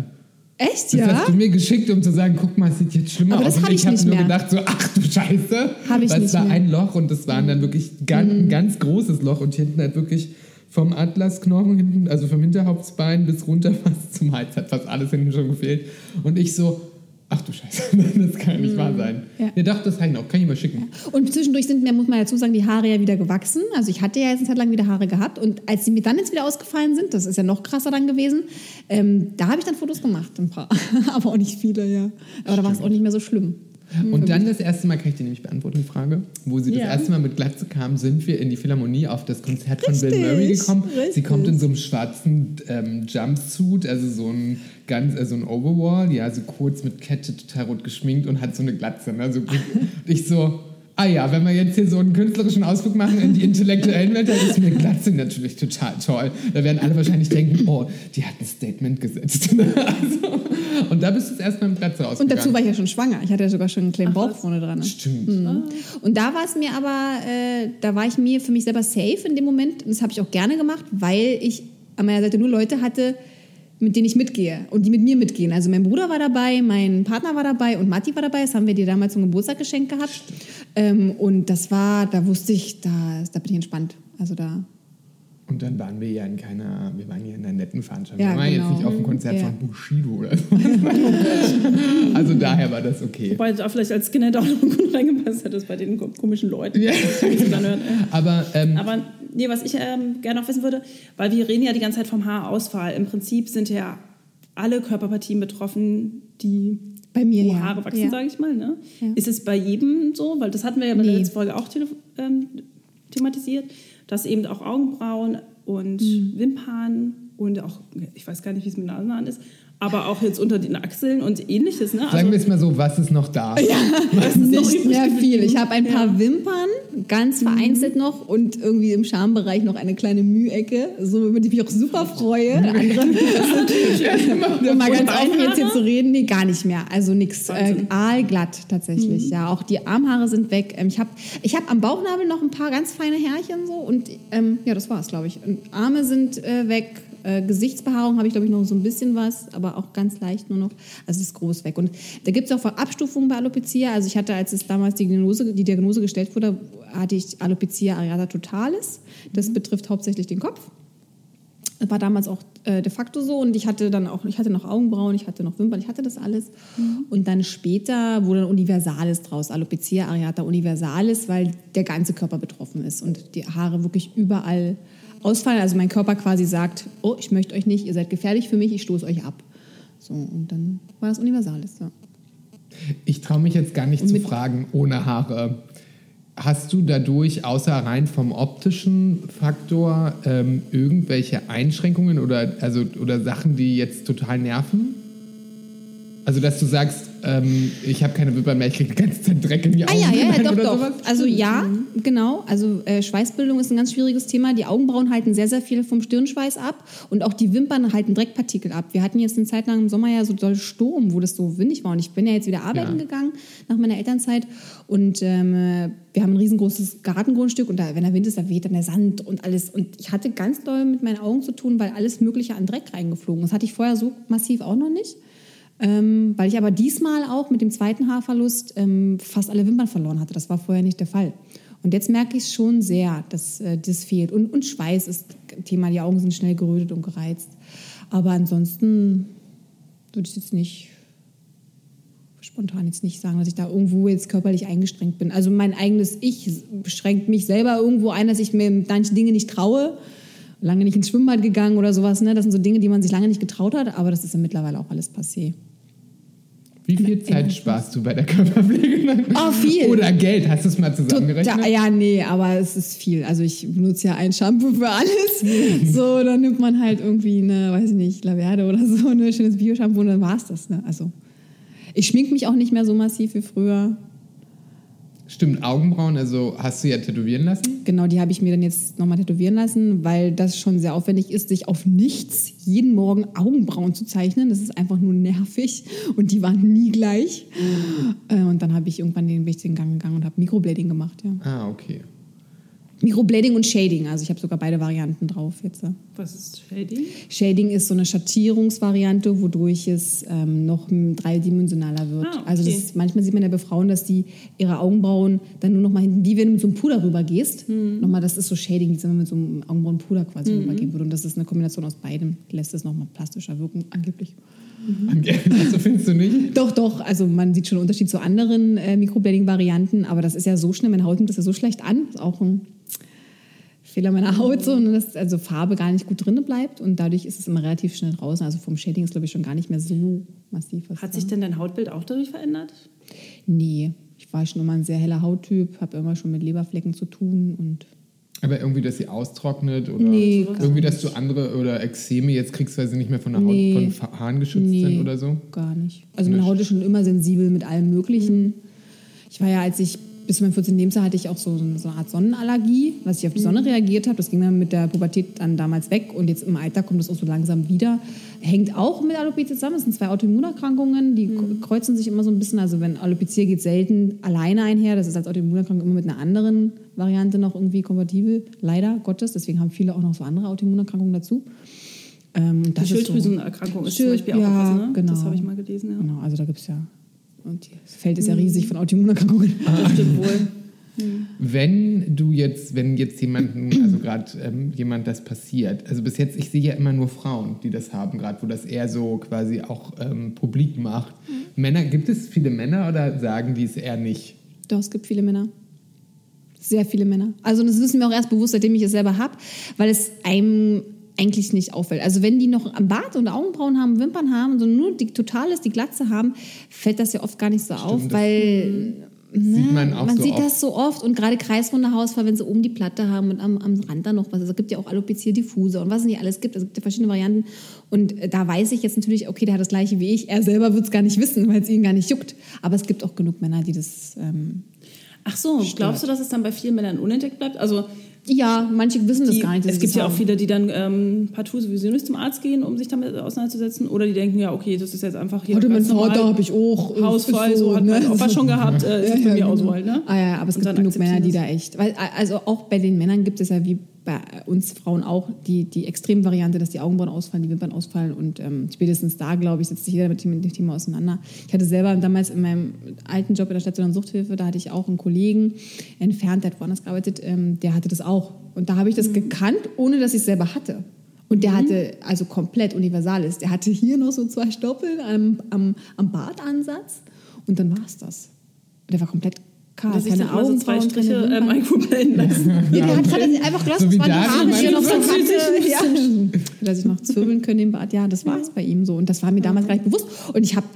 Echt, Das ja? hast du mir geschickt, um zu sagen, guck mal, es sieht jetzt schlimmer Aber aus. das Und hab ich hab nicht nur mehr. gedacht, so, ach du Scheiße. Hab ich Weil es nicht war mehr. Mhm. ein Loch und das waren dann wirklich ganz, ein ganz großes Loch und hinten halt wirklich vom Atlasknochen hinten, also vom Hinterhauptsbein bis runter fast zum Hals hat fast alles hinten schon gefehlt. Und ich so, ach du Scheiße, das kann ja nicht wahr sein. Mhm. Ja. Ja, doch, das habe ich noch, kann ich mal schicken. Und zwischendurch sind mir, muss man dazu sagen, die Haare ja wieder gewachsen. Also ich hatte ja jetzt eine Zeit lang wieder Haare gehabt. Und als sie mir dann jetzt wieder ausgefallen sind, das ist ja noch krasser dann gewesen, ähm, da habe ich dann Fotos gemacht, ein paar. Aber auch nicht viele, ja. Aber da war es auch nicht mehr so schlimm. Und dann das erste Mal, kann ich dir nämlich beantworten, die Frage, wo sie Ja. das erste Mal mit Glatze kam, sind wir in die Philharmonie auf das Konzert von Bill Richtig, Murray gekommen. Sie richtig. kommt in so einem schwarzen ähm, Jumpsuit, also so ein ganz, also ein Overall, ja, so kurz mit Kette, total rot geschminkt und hat so eine Glatze. Ne? So, ich so, ah ja, wenn wir jetzt hier so einen künstlerischen Ausflug machen in die intellektuellen Welt, dann ist mir Glatze natürlich total toll. Da werden alle wahrscheinlich denken, oh, die hat ein Statement gesetzt. also, und da bist du das erste Mal mit Glatze Und rausgegangen. dazu war ich ja schon schwanger. Ich hatte ja sogar schon einen kleinen Bauch vorne dran. Stimmt. Und da war es mir aber, äh, da war ich mir für mich selber safe in dem Moment. Und das habe ich auch gerne gemacht, weil ich an meiner Seite nur Leute hatte, mit denen ich mitgehe und die mit mir mitgehen. Also mein Bruder war dabei, mein Partner war dabei und Matti war dabei. Das haben wir dir damals zum Geburtstag geschenkt gehabt. Ähm, und das war, da wusste ich, da, da bin ich entspannt. Also da. Und dann waren wir ja in keiner, wir waren ja in einer netten Veranstaltung. Ja, wir waren genau. jetzt nicht auf dem Konzert Ja. von Bushido oder so. also daher war das okay. Wobei da vielleicht als Skinhead auch noch gut reingepasst hätte, bei den ko- komischen Leuten. Ja. Aber, ähm, Aber nee, was ich ähm, gerne noch wissen würde, weil wir reden ja die ganze Zeit vom Haarausfall. Im Prinzip sind ja alle Körperpartien betroffen, die Bei mir, ja. Haare wachsen, Ja. sage ich mal. Ne? Ja. Ist es bei jedem so? Weil das hatten wir ja bei Nee. der letzten Folge auch ähm, thematisiert, dass eben auch Augenbrauen und Mhm. Wimpern und auch, ich weiß gar nicht, wie es mit Nasenhaaren ist, aber auch jetzt unter den Achseln und ähnliches. Ne? sagen wir es mal so, was ist noch da? was ist Nicht mehr viel. Ich habe ein paar Wimpern, ganz vereinzelt noch und irgendwie im Schambereich noch eine kleine Mühecke, so über die ich mich auch super freue. Andere, um mal ganz offen jetzt hier zu reden, nee, gar nicht mehr. Also nichts. Äh, aalglatt tatsächlich, ja. Auch die Armhaare sind weg. Ähm, ich habe ich hab am Bauchnabel noch ein paar ganz feine Härchen so und ähm, ja, das war's, glaube ich. Und Arme sind äh, weg. Äh, Gesichtsbehaarung habe ich, glaube ich, noch so ein bisschen was, aber auch ganz leicht nur noch. Also es ist groß weg. Und da gibt es auch Abstufungen bei Alopecia. Also ich hatte, als es damals die Diagnose, die Diagnose gestellt wurde, hatte ich Alopecia areata totalis. Das betrifft hauptsächlich den Kopf. Das war damals auch äh, de facto so und ich hatte dann auch, ich hatte noch Augenbrauen, ich hatte noch Wimpern, ich hatte das alles. Und dann später wurde dann Universalis draus, Alopecia areata universalis, weil der ganze Körper betroffen ist und die Haare wirklich überall ausfallen. Also mein Körper quasi sagt, oh, ich möchte euch nicht, ihr seid gefährlich für mich, ich stoße euch ab. So, und dann war das Universalis, ja. Ich traue mich jetzt gar nicht zu fragen, ohne Haare. Hast du dadurch, außer rein vom optischen Faktor, ähm, irgendwelche Einschränkungen oder, also, oder Sachen, die jetzt total nerven? Also, dass du sagst, ähm, ich habe keine Wimpern mehr, ich kriege die ganze Zeit Dreck in die Ah Augen ja, ja, ja, rein doch, doch. sowas? Also ja, genau. Also äh, Schweißbildung ist ein ganz schwieriges Thema. Die Augenbrauen halten sehr, sehr viel vom Stirnschweiß ab und auch die Wimpern halten Dreckpartikel ab. Wir hatten jetzt eine Zeit lang im Sommer ja so doll Sturm, wo das so windig war und ich bin ja jetzt wieder arbeiten Ja. gegangen nach meiner Elternzeit und ähm, äh, wir haben ein riesengroßes Gartengrundstück und da, wenn der Wind ist, da weht dann der Sand und alles und ich hatte ganz doll mit meinen Augen zu tun, weil alles Mögliche an Dreck reingeflogen ist. Das hatte ich vorher so massiv auch noch nicht. Ähm, weil ich aber diesmal auch mit dem zweiten Haarverlust ähm, fast alle Wimpern verloren hatte. Das war vorher nicht der Fall. Und jetzt merke ich schon sehr, dass äh, das fehlt. Und, und Schweiß ist Thema, die Augen sind schnell gerötet und gereizt. Aber ansonsten würde ich jetzt nicht spontan jetzt nicht sagen, dass ich da irgendwo jetzt körperlich eingeschränkt bin. Also mein eigenes Ich beschränkt mich selber irgendwo ein, dass ich mir manche Dinge nicht traue. Lange nicht ins Schwimmbad gegangen oder sowas. Ne? Das sind so Dinge, die man sich lange nicht getraut hat, aber das ist ja mittlerweile auch alles passé. Wie viel Zeit sparst du bei der Körperpflege? Oh, viel. Oder Geld, hast du es mal zusammengerechnet? Total, ja, nee, aber es ist viel. Also ich benutze ja ein Shampoo für alles. So, dann nimmt man halt irgendwie eine, weiß ich nicht, Laverde oder so, ein schönes Bio-Shampoo und dann war's das. Ne? Also ich schmink mich auch nicht mehr so massiv wie früher. Stimmt, Augenbrauen, also hast du ja tätowieren lassen? Genau, die habe ich mir dann jetzt nochmal tätowieren lassen, weil das schon sehr aufwendig ist, sich auf nichts jeden Morgen Augenbrauen zu zeichnen. Das ist einfach nur nervig und die waren nie gleich. Äh, Und dann habe ich irgendwann den, den Gang gegangen und habe Microblading gemacht. Ja. Ah, okay. Microblading und Shading, also ich habe sogar beide Varianten drauf jetzt. Was ist Shading? Shading ist so eine Schattierungsvariante, wodurch es ähm, noch dreidimensionaler wird. Ah, okay. Also das ist, manchmal sieht man ja bei Frauen, dass die ihre Augenbrauen dann nur noch mal hinten, wie wenn du mit so einem Puder rüber gehst. Hm. Nochmal, das ist so Shading, wie wenn man mit so einem Augenbrauenpuder quasi rübergehen würde. Und das ist eine Kombination aus beidem, lässt es nochmal plastischer wirken, angeblich. Also findest du nicht? Doch, doch, also man sieht schon einen Unterschied zu anderen äh, Microblading-Varianten, aber das ist ja so schnell, meine Haut nimmt das ja so schlecht an, ist auch ein Fehler meiner Haut so, ne, dass also Farbe gar nicht gut drin bleibt und dadurch ist es immer relativ schnell draußen. Also vom Shading ist, glaube ich, schon gar nicht mehr so massiv. Was Hat da. sich denn dein Hautbild auch dadurch verändert? Nee, ich war schon immer ein sehr heller Hauttyp, habe immer schon mit Leberflecken zu tun und Aber irgendwie, dass sie austrocknet oder Nee, irgendwie, dass du andere oder Exzeme jetzt kriegst, weil sie nicht mehr von der Haut Nee. von Haaren geschützt Nee, sind oder so? Gar nicht. Also meine Haut ist schon immer sensibel mit allem Möglichen. Ich war ja, als ich bis zu meinem 14. Lebensjahr hatte ich auch so, so eine Art Sonnenallergie, was ich auf die Sonne reagiert habe. Das ging dann mit der Pubertät dann damals weg und jetzt im Alter kommt das auch so langsam wieder. Hängt auch mit Alopecia zusammen. Das sind zwei Autoimmunerkrankungen, die kreuzen sich immer so ein bisschen. Also wenn Alopecia geht selten alleine einher. Das ist als Autoimmunerkrankung immer mit einer anderen Variante noch irgendwie kompatibel. Leider Gottes. Deswegen haben viele auch noch so andere Autoimmunerkrankungen dazu. Ähm, Die das ist so- Schilddrüsenerkrankung ist zum Schild- Beispiel auch ja, etwas, ne? genau. Das habe ich mal gelesen, ja. Genau, also da gibt es ja. Und das Feld ist ja riesig von Autoimmunerkrankungen. Stimmt wohl. Wenn du jetzt, wenn jetzt jemanden, also gerade ähm, jemand das passiert, also bis jetzt, ich sehe ja immer nur Frauen, die das haben, gerade wo das eher so quasi auch ähm, publik macht. Männer, gibt es viele Männer oder sagen die es eher nicht? Doch, es gibt viele Männer. Sehr viele Männer. Also das wissen wir auch erst bewusst, seitdem ich es selber habe, weil es einem eigentlich nicht auffällt. Also wenn die noch am Bart und Augenbrauen haben, Wimpern haben, so nur die totales, die Glatze haben, fällt das ja oft gar nicht so auf, das weil Sieht man auch man so sieht oft. das so oft und gerade kreisrunde Haarausfall, wenn sie oben die Platte haben und am, am Rand dann noch was. Also es gibt ja auch Alopecia diffuse und was es nicht alles gibt. Also es gibt ja verschiedene Varianten. Und äh, da weiß ich jetzt natürlich, okay, der hat das gleiche wie ich. Er selber wird es gar nicht wissen, weil es ihn gar nicht juckt. Aber es gibt auch genug Männer, die das. Ähm, Ach so, glaubst du, dass es dann bei vielen Männern unentdeckt bleibt? Also Ja, manche wissen das die, gar nicht. es gibt das ja auch viele, die dann ähm, partout sowieso nicht zum Arzt gehen, um sich damit auseinanderzusetzen. Oder die denken, ja, okay, das ist jetzt einfach hier Hatte mein. Vater, habe ich auch. äh, Hausfall, ist so, hat mein ne? Opa schon gehabt, äh, ist Ja, es bei ja, mir auch so genau. halt, ne? Ah ja, aber es Und gibt dann genug Männer, die da echt. Weil, also auch bei den Männern gibt es ja wie bei uns Frauen auch die, die Extremvariante, dass die Augenbrauen ausfallen, die Wimpern ausfallen. Und ähm, spätestens da, glaube ich, setzt sich jeder mit dem, mit dem Thema auseinander. Ich hatte selber damals in meinem alten Job in der stationären Suchthilfe, da hatte ich auch einen Kollegen entfernt, der hat woanders gearbeitet, ähm, der hatte das auch. Und da habe ich Mhm. das gekannt, ohne dass ich es selber hatte. Und der hatte also komplett universales. Der hatte hier noch so zwei Stoppeln am, am, am Bartansatz und dann war es das. Der war komplett kahl, Dass keine dann immer so zwei Striche ähm, einkuppeln lassen. ja, der hat, hat er einfach gelassen, So das waren die Haare, die er noch so meine hatte. Ja. Dass ich noch zwirbeln können im Bart. Ja, das war es bei ihm so. Und das war mir damals gar nicht bewusst. Und ich habe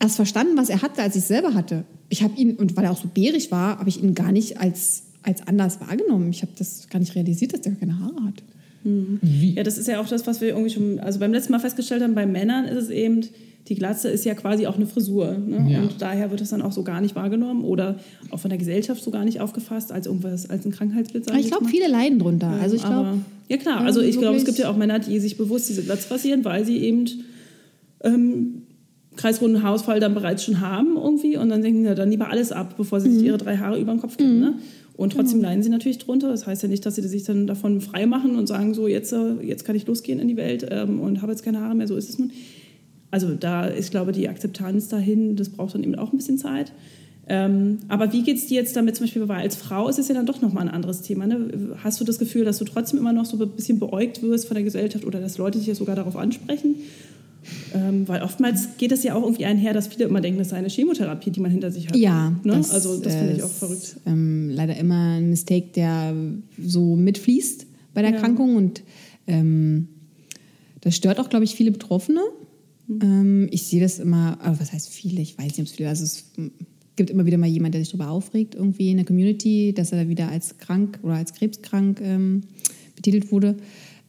erst verstanden, was er hatte, als ich es selber hatte. Ich habe ihn, und weil er auch so bärig war, habe ich ihn gar nicht als, als anders wahrgenommen. Ich habe das gar nicht realisiert, dass der keine Haare hat. Wie? Ja, das ist ja auch das, was wir irgendwie schon, also beim letzten Mal festgestellt haben, bei Männern ist es eben, die Glatze ist ja quasi auch eine Frisur. Ne? Ja. Und daher wird es dann auch so gar nicht wahrgenommen oder auch von der Gesellschaft so gar nicht aufgefasst als irgendwas, als ein Krankheitsbild. Aber ich glaube, viele leiden drunter. Also ich Aber- glaube, Ja klar, ähm, also ich glaube, es gibt ja auch Männer, die sich bewusst diese Glatze rasieren, weil sie eben ähm, kreisrunden Haarausfall dann bereits schon haben irgendwie und dann denken sie, ja, dann lieber alles ab, bevor Mhm. sie sich ihre drei Haare über den Kopf kippen. Ne? Und trotzdem leiden sie natürlich drunter. Das heißt ja nicht, dass sie sich dann davon frei machen und sagen, so jetzt, äh, jetzt kann ich losgehen in die Welt ähm, und habe jetzt keine Haare mehr, so ist es nun. Also da ist, glaube ich, die Akzeptanz dahin, das braucht dann eben auch ein bisschen Zeit. Ähm, aber wie geht es dir jetzt damit zum Beispiel, weil als Frau ist es ja dann doch nochmal ein anderes Thema. Ne? Hast du das Gefühl, dass du trotzdem immer noch so ein bisschen beäugt wirst von der Gesellschaft oder dass Leute dich ja sogar darauf ansprechen? Ähm, weil oftmals geht es ja auch irgendwie einher, dass viele immer denken, das sei eine Chemotherapie, die man hinter sich hat. Ja, Ne? das, also das finde ich auch verrückt. ist, Ähm, leider immer ein Mistake, der so mitfließt bei der Ja. Erkrankung und ähm, das stört auch, glaube ich, viele Betroffene. Mhm. Ähm, ich sehe das immer, aber was heißt viele? Ich weiß nicht, ob es viele, also es gibt immer wieder mal jemand, der sich darüber aufregt, irgendwie in der Community, dass er wieder als krank oder als krebskrank ähm, betitelt wurde.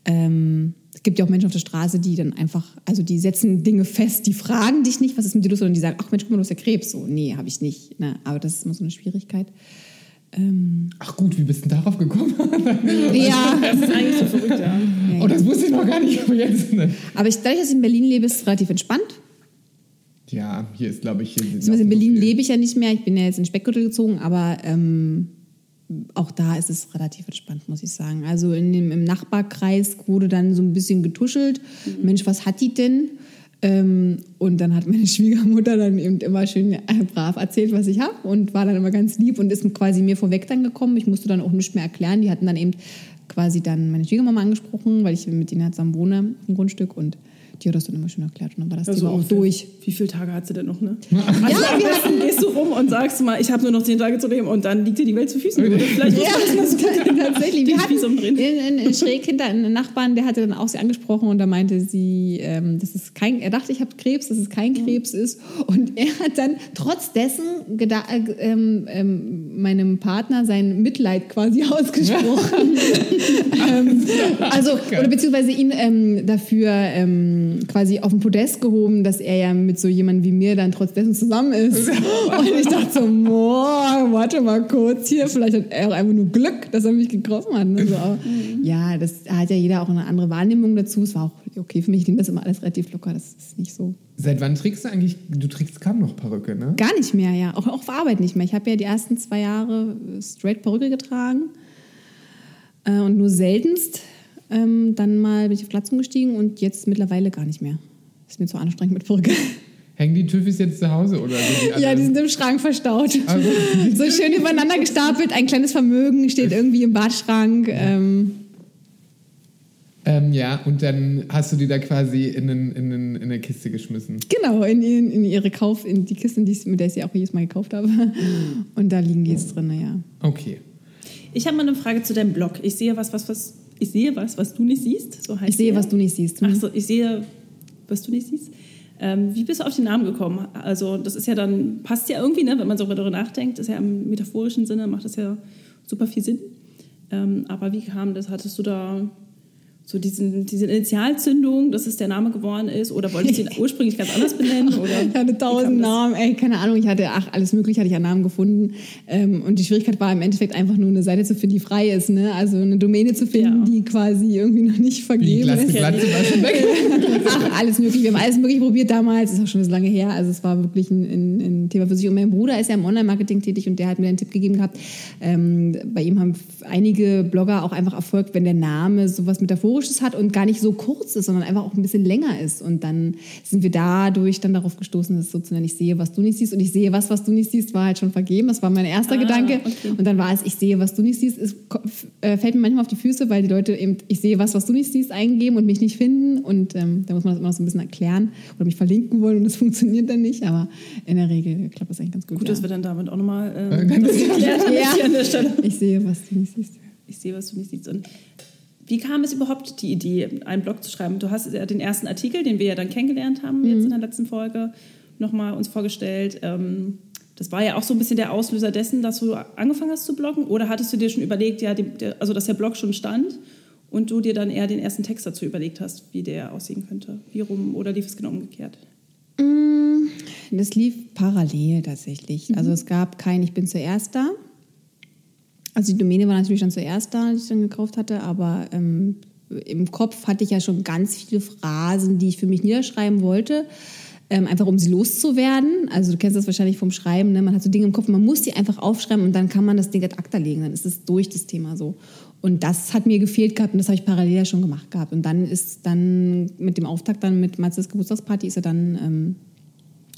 Ähm, es gibt ja auch Menschen auf der Straße, die dann einfach, also die setzen Dinge fest, die fragen dich nicht, was ist mit dir los, sondern die sagen, ach Mensch, guck mal, du hast ja Krebs. So, nee, habe ich nicht. Ne? Aber das ist immer so eine Schwierigkeit. Ähm, Ach gut, wie bist du denn darauf gekommen? ja, Das ist eigentlich so verrückt, ja. oh, das wusste ich noch gar nicht. Aber jetzt, ne? aber ich, dadurch, dass ich in Berlin lebe, ist es relativ entspannt. Ja, hier ist, glaube ich, hier sind in so Berlin viel- lebe ich ja nicht mehr. Ich bin ja jetzt in Speckgürtel gezogen, aber ähm, auch da ist es relativ entspannt, muss ich sagen. Also in dem, im Nachbarkreis wurde dann so ein bisschen getuschelt. Mensch, was hat die denn? Ähm, und dann hat meine Schwiegermutter dann eben immer schön äh, brav erzählt, was ich habe und war dann immer ganz lieb und ist quasi mir vorweg dann gekommen. Ich musste dann auch nichts mehr erklären. Die hatten dann eben quasi dann meine Schwiegermama angesprochen, weil ich mit ihnen zusammen wohne auf dem Grundstück und die hat das dann immer schön erklärt und dann war das Also Thema auch durch. Wie viele Tage hat sie denn noch, ne? Ja, Also am wir besten gehst du rum und sagst mal, ich habe nur noch zehn Tage zu leben und dann liegt dir die Welt zu Füßen. Oder vielleicht Ja, tatsächlich. Wir hatten in, in schräg hinter einen Nachbarn, der hatte dann auch sie angesprochen und da meinte sie, ähm, dass es kein, er dachte, ich habe Krebs, dass es kein Krebs ist. Und er hat dann trotz dessen geda- äh, ähm, ähm, meinem Partner sein Mitleid quasi ausgesprochen. ähm, also, oder beziehungsweise ihn ähm, dafür ähm, quasi auf den Podest gehoben, dass er ja mit so jemandem wie mir dann trotz dessen zusammen ist. Und ich dachte so, boah, warte mal kurz hier, vielleicht hat er auch einfach nur Glück, dass er mich getroffen hat. Ne? So, aber, Ja, das hat ja jeder auch eine andere Wahrnehmung dazu. Es war auch okay für mich, ich nehme das immer alles relativ locker, das ist nicht so. Seit wann trägst du eigentlich, du trägst kaum noch Perücke, ne? Gar nicht mehr, ja. Auch, auch auf Arbeit nicht mehr. Ich habe ja die ersten zwei Jahre straight Perücke getragen äh, und nur seltenst. Ähm, dann mal bin ich auf Glatz umgestiegen und jetzt mittlerweile gar nicht mehr. Ist mir zu anstrengend mit Perücke. Hängen die Tüffis jetzt zu Hause oder sind die? Ja, die sind im Schrank verstaut. Also- so schön übereinander gestapelt. Ein kleines Vermögen steht irgendwie im Badschrank. Ähm, ähm, ja, und dann hast du die da quasi in, einen, in, einen, in eine Kiste geschmissen. genau, in, in, in ihre Kauf, in die Kiste, mit der ich sie auch jedes Mal gekauft habe. Und da liegen die jetzt drin, ja. Okay. Ich habe mal eine Frage zu deinem Blog. Ich sehe was, was, was ich sehe was, was du nicht siehst. So heißt Ich sehe, der. was du nicht siehst. Ach so, ich sehe, was du nicht siehst. Ähm, wie bist du auf den Namen gekommen? Also das ist ja dann, passt ja irgendwie, ne, wenn man so darüber nachdenkt, ist ja im metaphorischen Sinne, macht das ja super viel Sinn. Ähm, aber wie kam das? Hattest du da so diesen, diese Initialzündung, dass es der Name geworden ist? Oder wolltest du ihn ursprünglich ganz anders benennen? Oder Ich hatte wie tausend? Namen, ey, keine Ahnung, ich hatte, ach, alles mögliche hatte ich an Namen gefunden. Ähm, und die Schwierigkeit war im Endeffekt einfach nur eine Seite zu finden, die frei ist, ne? Also eine Domäne zu finden, Ja. die quasi irgendwie noch nicht vergeben Glatze, ist. Glatze war schon weg. Ach, alles mögliche. Wir haben alles mögliche probiert damals, ist auch schon so lange her. Also es war wirklich ein, ein, ein Thema für sich. Und mein Bruder ist ja im Online-Marketing tätig und der hat mir einen Tipp gegeben gehabt. Ähm, bei ihm haben einige Blogger auch einfach erfolgt, wenn der Name sowas Metaphorisches hat und gar nicht so kurz ist, sondern einfach auch ein bisschen länger ist. Und dann sind wir dadurch dann darauf gestoßen, dass es so zu nennen, ich sehe, was du nicht siehst. Und ich sehe was, was du nicht siehst, war halt schon vergeben. Das war mein erster Ah, Gedanke. okay. Und dann war es, ich sehe, was du nicht siehst. Es äh, fällt mir manchmal auf die Füße, weil die Leute eben, ich sehe was, was du nicht siehst, eingeben und mich nicht finden. Und ähm, da muss man das immer noch so ein bisschen erklären oder mich verlinken wollen und das funktioniert dann nicht. Aber in der Regel klappt das eigentlich ganz gut. Gut, ja. dass wir dann damit auch nochmal Äh, ganz- das geklärt haben Ja. hier an der Stelle. ich sehe, was du nicht siehst. Ich sehe, was du nicht siehst. Und wie kam es überhaupt, die Idee, einen Blog zu schreiben? Du hast ja den ersten Artikel, den wir ja dann kennengelernt haben, jetzt in der letzten Folge, nochmal uns vorgestellt. Ähm, das war ja auch so ein bisschen der Auslöser dessen, dass du angefangen hast zu bloggen. Oder hattest du dir schon überlegt, ja, also dass der Blog schon stand und du dir dann eher den ersten Text dazu überlegt hast, wie der aussehen könnte? Wie rum oder lief es genau umgekehrt? Mm, Das lief parallel tatsächlich. Also es gab kein Ich bin zuerst da. Also die Domäne war natürlich dann zuerst da, die ich dann gekauft hatte, aber ähm, im Kopf hatte ich ja schon ganz viele Phrasen, die ich für mich niederschreiben wollte. Ähm, einfach um sie loszuwerden. Also du kennst das wahrscheinlich vom Schreiben, ne? man hat so Dinge im Kopf, man muss sie einfach aufschreiben und dann kann man das Ding ad acta legen, dann ist es durch das Thema so. Und das hat mir gefehlt gehabt und das habe ich parallel ja schon gemacht gehabt. Und dann ist dann mit dem Auftakt dann mit Matzes Geburtstagsparty ist er dann ähm,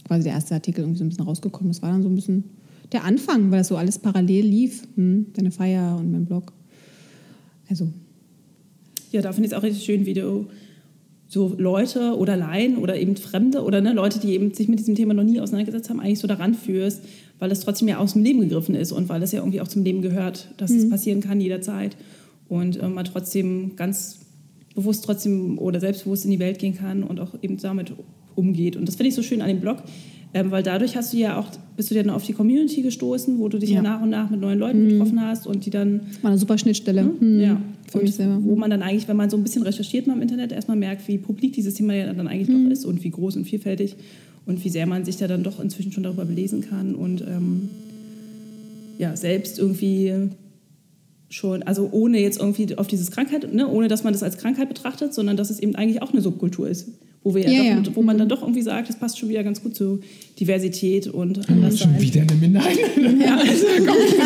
quasi der erste Artikel irgendwie so ein bisschen rausgekommen. Das war dann so ein bisschen der Anfang, weil das so alles parallel lief. Hm, deine Feier und mein Blog. Also, Ja, da finde ich es auch richtig schön, wie du so Leute oder Laien oder eben Fremde oder ne, Leute, die eben sich mit diesem Thema noch nie auseinandergesetzt haben, eigentlich so daran führst, weil es trotzdem ja aus dem Leben gegriffen ist und weil es ja irgendwie auch zum Leben gehört, dass es passieren kann jederzeit und äh, man trotzdem ganz bewusst trotzdem oder selbstbewusst in die Welt gehen kann und auch eben damit umgeht. Und das finde ich so schön an dem Blog, ähm, weil dadurch hast du ja auch, bist du dann auf die Community gestoßen, wo du dich ja, Ja. nach und nach mit neuen Leuten getroffen hast und die dann das war eine super Schnittstelle. Hm, ja, Für und mich selber. wo man dann eigentlich, wenn man so ein bisschen recherchiert mal im Internet, erstmal merkt, wie publik dieses Thema ja dann eigentlich Mhm. doch ist und wie groß und vielfältig und wie sehr man sich da dann doch inzwischen schon darüber belesen kann und ähm, ja, selbst irgendwie schon, also ohne jetzt irgendwie auf dieses Krankheit, ne, ohne dass man das als Krankheit betrachtet, sondern dass es eben eigentlich auch eine Subkultur ist, wo wir ja, Ja, doch, ja. wo man dann doch irgendwie sagt, das passt schon wieder ganz gut zu Diversität und anders Schon sein. wieder eine Minderheit. Ja, also,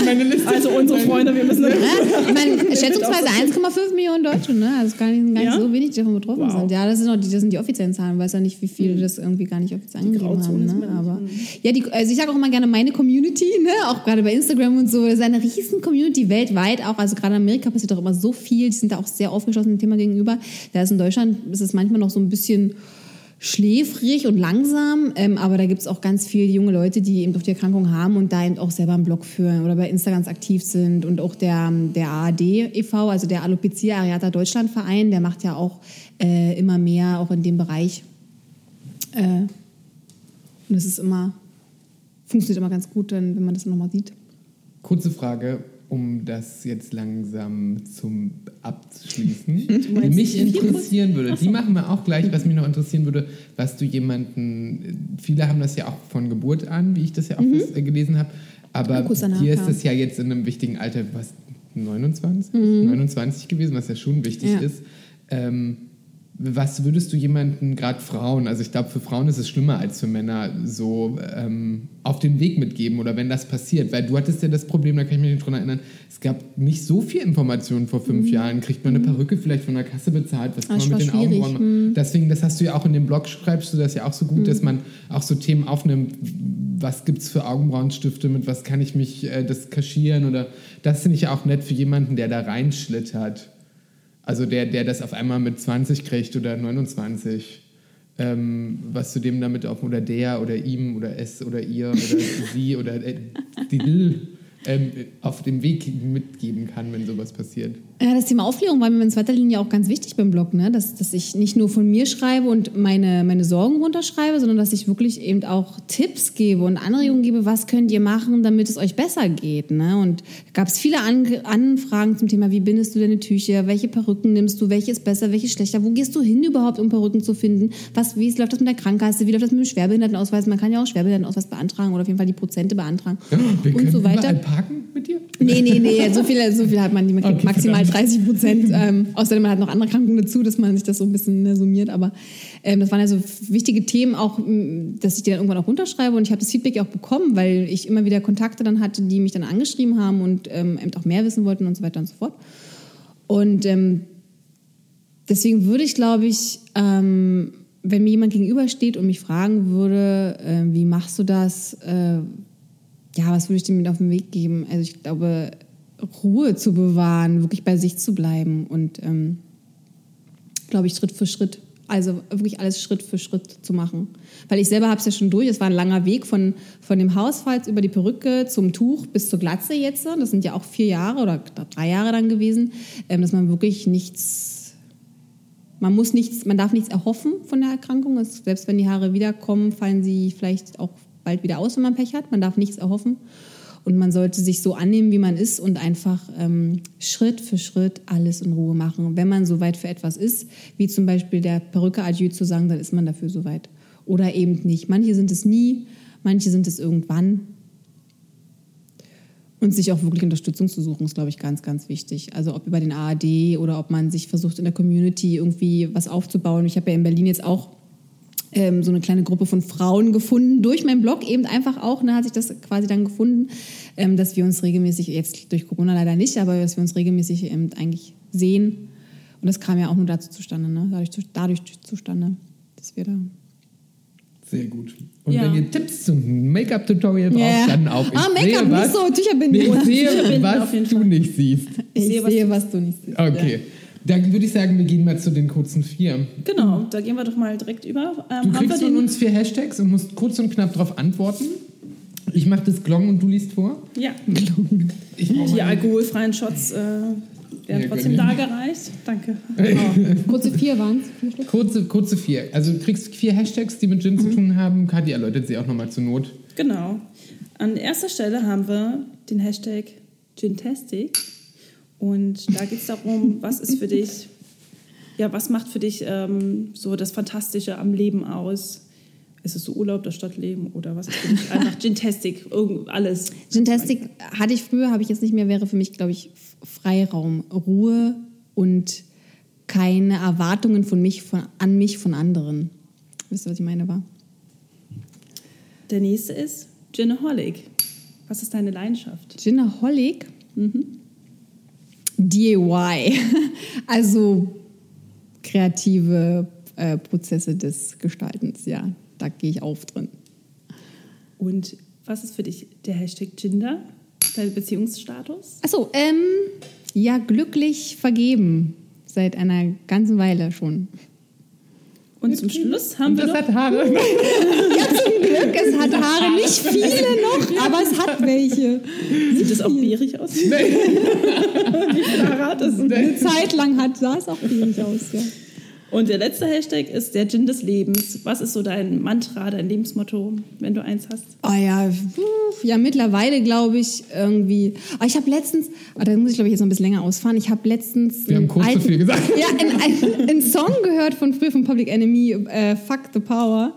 Meine Liste. also unsere Freunde, wir müssen Ja, ich meine, schätzungsweise 1,5 Millionen Deutsche, ne? Also gar nicht, gar nicht Ja? so wenig, die davon betroffen Wow. sind. Ja, das sind, auch die, das sind die offiziellen Zahlen. Ich weiß ja nicht, wie viele das irgendwie gar nicht offiziell angegeben Grauzone haben. Ne? Aber ja, die, also ich sage auch immer gerne meine Community, ne? Auch gerade bei Instagram und so. Das ist eine riesen Community weltweit auch. Also gerade in Amerika passiert auch immer so viel. Die sind da auch sehr aufgeschlossen dem Thema gegenüber. Da ist in Deutschland ist es manchmal noch so ein bisschen schläfrig und langsam, ähm, aber da gibt es auch ganz viele junge Leute, die eben doch die Erkrankung haben und da eben auch selber einen Blog führen oder bei Insta ganz aktiv sind und auch der, der AAD e.V., also der Alopecia Areata Deutschland Verein, der macht ja auch äh, immer mehr auch in dem Bereich. Äh, und es ist immer, funktioniert immer ganz gut, wenn man das nochmal sieht. Kurze Frage, um das jetzt langsam zum abzuschließen. die meinst mich interessieren würde, die machen wir auch gleich, was mich noch interessieren würde, was du jemanden, viele haben das ja auch von Geburt an, wie ich das ja auch was, äh, gelesen habe, aber dir ist das ja jetzt in einem wichtigen Alter, was 29? 29 gewesen, was ja schon wichtig Ja. ist. Ähm, was würdest du jemanden, gerade Frauen, also ich glaube, für Frauen ist es schlimmer als für Männer, so ähm, auf den Weg mitgeben oder wenn das passiert? Weil du hattest ja das Problem, da kann ich mich nicht dran erinnern, es gab nicht so viel Information vor fünf Jahren. Kriegt man eine Perücke vielleicht von der Kasse bezahlt? Was kann Mhm. Ah, man mit den schwierig. Mhm. Augenbrauen machen? Deswegen, das hast du ja auch in dem Blog, schreibst du das ja auch so gut, dass man auch so Themen aufnimmt. Was gibt es für Augenbrauenstifte? Mit was kann ich mich äh, das kaschieren? Oder das finde ich ja auch nett für jemanden, der da reinschlittert. Also der, der das auf einmal mit 20 kriegt oder 29. Ähm, was du dem damit auf, oder der oder ihm oder es oder ihr oder sie oder äh, die Dill, ähm, auf dem Weg mitgeben kann, wenn sowas passiert? Ja, das Thema Aufklärung war mir in zweiter Linie auch ganz wichtig beim Blog, ne? dass, dass ich nicht nur von mir schreibe und meine, meine Sorgen runterschreibe, sondern dass ich wirklich eben auch Tipps gebe und Anregungen gebe, was könnt ihr machen, damit es euch besser geht. Ne? Und gab es viele An Anfragen zum Thema, wie bindest du deine Tücher, welche Perücken nimmst du, welche ist besser, welche schlechter, wo gehst du hin überhaupt, um Perücken zu finden, was, wie läuft das mit der Krankenkasse, wie läuft das mit dem Schwerbehindertenausweis, man kann ja auch Schwerbehindertenausweis beantragen oder auf jeden Fall die Prozente beantragen Wir und können so weiter. parken mit dir? Nee, nee, nee, so viel, so viel hat man nicht. Man Okay, maximal. 30 Prozent. Ähm, außerdem man hat noch andere Krankungen dazu, dass man sich das so ein bisschen äh, summiert. Aber ähm, das waren ja so wichtige Themen, auch, dass ich die dann irgendwann auch runterschreibe. Und ich habe das Feedback ja auch bekommen, weil ich immer wieder Kontakte dann hatte, die mich dann angeschrieben haben und ähm, eben auch mehr wissen wollten und so weiter und so fort. Und ähm, deswegen würde ich, glaube ich, ähm, wenn mir jemand gegenübersteht und mich fragen würde, äh, wie machst du das, äh, ja, was würde ich dem mit auf den Weg geben? Also ich glaube, Ruhe zu bewahren, wirklich bei sich zu bleiben und, ähm, glaube ich, Schritt für Schritt. Also wirklich alles Schritt für Schritt zu machen. Weil ich selber habe es ja schon durch. Es war ein langer Weg von, von dem Hausfalz über die Perücke zum Tuch bis zur Glatze jetzt. Das sind ja auch vier Jahre oder drei Jahre dann gewesen, ähm, dass man wirklich nichts man muss nichts, man darf nichts erhoffen von der Erkrankung. Es, selbst wenn die Haare wiederkommen, fallen sie vielleicht auch bald wieder aus, wenn man Pech hat. Man darf nichts erhoffen. Und man sollte sich so annehmen, wie man ist und einfach ähm, Schritt für Schritt alles in Ruhe machen. Wenn man soweit für etwas ist, wie zum Beispiel der Perücke Adieu zu sagen, dann ist man dafür soweit. Oder eben nicht. Manche sind es nie, manche sind es irgendwann. Und sich auch wirklich Unterstützung zu suchen, ist, glaube ich, ganz, ganz wichtig. Also ob über den ARD oder ob man sich versucht, in der Community irgendwie was aufzubauen. Ich habe ja in Berlin jetzt auch ähm, so eine kleine Gruppe von Frauen gefunden, durch meinen Blog eben einfach auch, ne, hat sich das quasi dann gefunden, ähm, dass wir uns regelmäßig, jetzt durch Corona leider nicht, aber dass wir uns regelmäßig eben eigentlich sehen. Und das kam ja auch nur dazu zustande, ne? dadurch, dadurch zustande, dass wir da Sehr gut. Und Ja. wenn ihr Tipps zum Make-up-Tutorial braucht, Ja. dann auch. Ich Ah, Make-up, was, nicht so Tücherbinden. Nee, ich sehe, was du nicht siehst. Ich sehe, was was, du nicht siehst. Okay. Dann würde ich sagen, wir gehen mal zu den kurzen vier. Genau, da gehen wir doch mal direkt über. Ähm, Du kriegst von uns vier Hashtags und musst kurz und knapp darauf antworten. Ich mache das Glong und du liest vor. Ja, die alkoholfreien Shots äh, werden Ja, trotzdem dargereicht. Danke. Kurze vier waren es. Kurze, kurze vier. Also du kriegst vier Hashtags, die mit Gin zu tun haben. Kathi erläutert sie auch nochmal zur Not. Genau. An erster Stelle haben wir den Hashtag Gintastic. Und da geht es darum, was ist für dich, ja, was macht für dich ähm, so das Fantastische am Leben aus? Ist es so Urlaub, das Stadtleben oder was ist für dich einfach Gintastic, irgend alles? Gintastic hatte ich früher, habe ich jetzt nicht mehr, wäre für mich, glaube ich, Freiraum, Ruhe und keine Erwartungen von mich, von, an mich von anderen. Wisst ihr, was ich meine, war? Der nächste ist Ginaholic. Was ist deine Leidenschaft? Ginaholic? DIY. Also kreative äh, Prozesse des Gestaltens, ja. Da gehe ich auf drin. Und was ist für dich der Hashtag Ginder? Dein Beziehungsstatus? Achso, ähm, ja, glücklich vergeben. Seit einer ganzen Weile schon. Und zum Schluss haben Und wir das noch hat Haare. Ja, zum Glück. Es hat Haare, nicht viele noch, aber es hat welche. Sieht es auch bärig aus? Wie viel Haare hat es? Eine Zeit lang hat, sah es auch wenig aus, ja. Und der letzte Hashtag ist der Gin des Lebens. Was ist so dein Mantra, dein Lebensmotto, wenn du eins hast? Oh ja, puh, ja, mittlerweile glaube ich irgendwie. Oh, ich habe letztens, oh, da muss ich glaube ich jetzt noch ein bisschen länger ausfahren. Ich habe letztens. Wir haben einen kurz zu viel gesagt. Ja, einen, einen Song gehört von früher von Public Enemy, äh, Fuck the Power.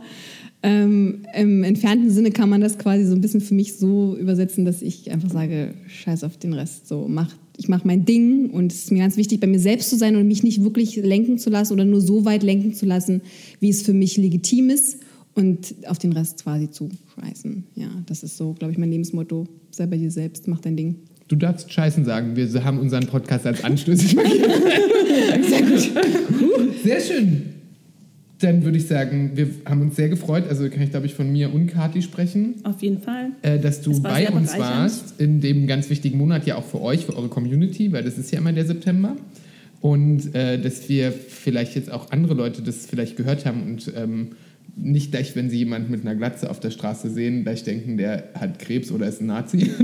Ähm, Im entfernten Sinne kann man das quasi so ein bisschen für mich so übersetzen, dass ich einfach sage, scheiß auf den Rest. So, mach, ich mache mein Ding und es ist mir ganz wichtig, bei mir selbst zu sein und mich nicht wirklich lenken zu lassen oder nur so weit lenken zu lassen, wie es für mich legitim ist und auf den Rest quasi zu scheißen. Ja, das ist so, glaube ich, mein Lebensmotto. Sei bei dir selbst, mach dein Ding. Du darfst Scheißen sagen. Wir haben unseren Podcast als anstößig markiert. Sehr gut. Sehr schön. Dann würde ich sagen, wir haben uns sehr gefreut. Also kann ich, glaube ich, von mir und Kathi sprechen. Auf jeden Fall. äh, dass du war bei uns warst, in dem ganz wichtigen Monat ja auch für euch, für eure Community, weil das ist ja immer der September. Und äh, dass wir vielleicht jetzt auch andere Leute das vielleicht gehört haben und ähm, nicht gleich, wenn sie jemanden mit einer Glatze auf der Straße sehen, gleich denken, der hat Krebs oder ist ein Nazi.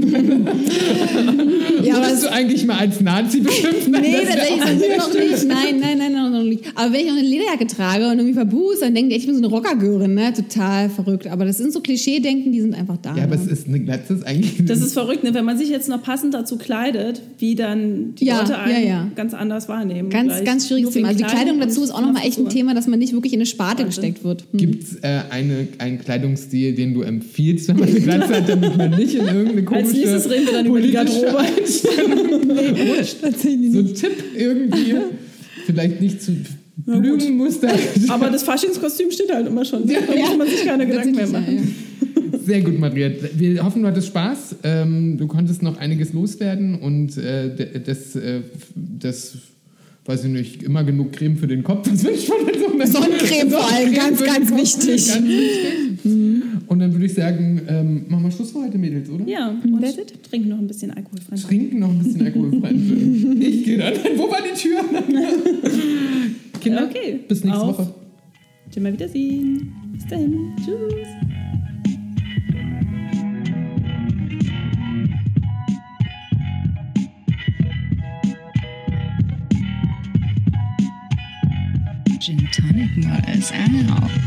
Ja, Wurdest es- du eigentlich mal als Nazi beschimpft? Nein, Nee, tatsächlich noch nicht. Nein, nein, nein, noch nicht. Aber wenn ich noch eine Lederjacke trage und irgendwie verbuß, dann denken die, ich bin so eine Rockergörin, ne? Total verrückt. Aber das sind so Klischee-Denken, die sind einfach da. Ja, aber ne? es ist eine Glatze ist eigentlich. Das ist verrückt, ne? wenn man sich jetzt noch passend dazu kleidet, wie dann die Ja, Leute einen ja, ja. ganz anders wahrnehmen. Ganz, Gleich ganz schwieriges Thema. Also die Kleidung dazu ist auch nochmal echt ein. Thema, dass man nicht wirklich in eine Sparte Wahnsinn. gesteckt wird. Hm. Gibt es äh, eine, einen Kleidungsstil, den du empfiehlst, wenn man eine Glatze hat, damit man nicht in irgendeine komische Als nächstes reden wir dann über die Garderobe. Rutscht? So ein Tipp irgendwie. Vielleicht nicht zu. Blütenmuster. Aber das Faschingskostüm steht halt immer schon. Da muss man sich keine Gedanken mehr machen. ja, Sehr gut, Maria. Wir hoffen, du hattest Spaß. Ähm, du konntest noch einiges loswerden und äh, das, äh, das, weiß ich nicht, immer genug Creme für den Kopf. Das wünscht man in so einer Sonnencreme vor allem, ganz, ganz wichtig. Ganz wichtig. Und dann würde ich sagen, ähm, machen wir Schluss für heute, Mädels, oder? Ja, und That's it. trinken noch ein bisschen alkoholfrei. Trinken noch ein bisschen alkoholfreien. Ich gehe dann. Wo war die Tür? Kinder, Okay. bis nächste Auf. Woche. Tschüss, mal wiedersehen. Bis dann. Tschüss. Gin Tonic Models out.